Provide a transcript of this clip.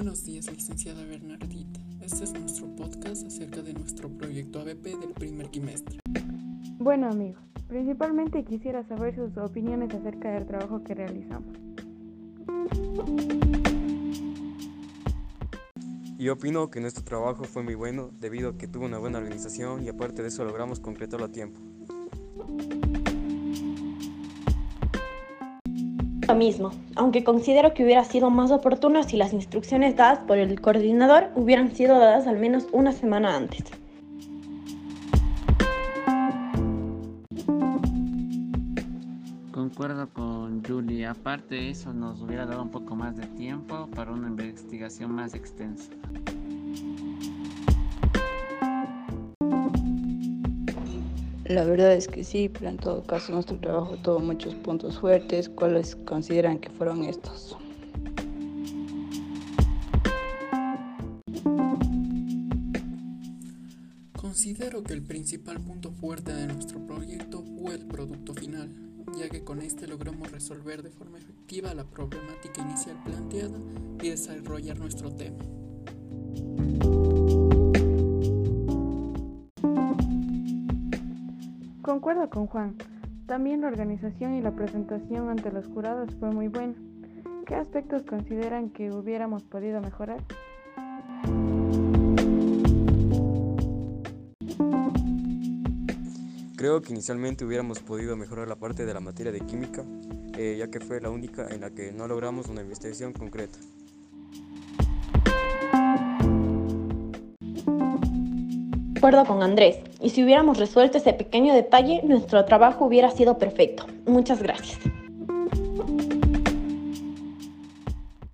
Buenos días, licenciada Bernardita. Este es nuestro podcast acerca de nuestro proyecto ABP del primer quimestre. Bueno amigos, principalmente quisiera saber sus opiniones acerca del trabajo que realizamos. Y opino que nuestro trabajo fue muy bueno debido a que tuvo una buena organización y aparte de eso logramos concretarlo a tiempo. Lo mismo, aunque considero que hubiera sido más oportuno si las instrucciones dadas por el coordinador hubieran sido dadas al menos una semana antes. Concuerdo con Julie, aparte eso nos hubiera dado un poco más de tiempo para una investigación más extensa. La verdad es que sí, pero en todo caso nuestro trabajo tuvo muchos puntos fuertes. ¿Cuáles consideran que fueron estos? Considero que el principal punto fuerte de nuestro proyecto fue el producto final, ya que con este logramos resolver de forma efectiva la problemática inicial planteada y desarrollar nuestro tema. Concuerdo con Juan. También la organización y la presentación ante los jurados fue muy buena. ¿Qué aspectos consideran que hubiéramos podido mejorar? Creo que inicialmente hubiéramos podido mejorar la parte de la materia de química, eh, ya que fue la única en la que no logramos una investigación concreta. acuerdo con Andrés, y si hubiéramos resuelto ese pequeño detalle, nuestro trabajo hubiera sido perfecto. Muchas gracias.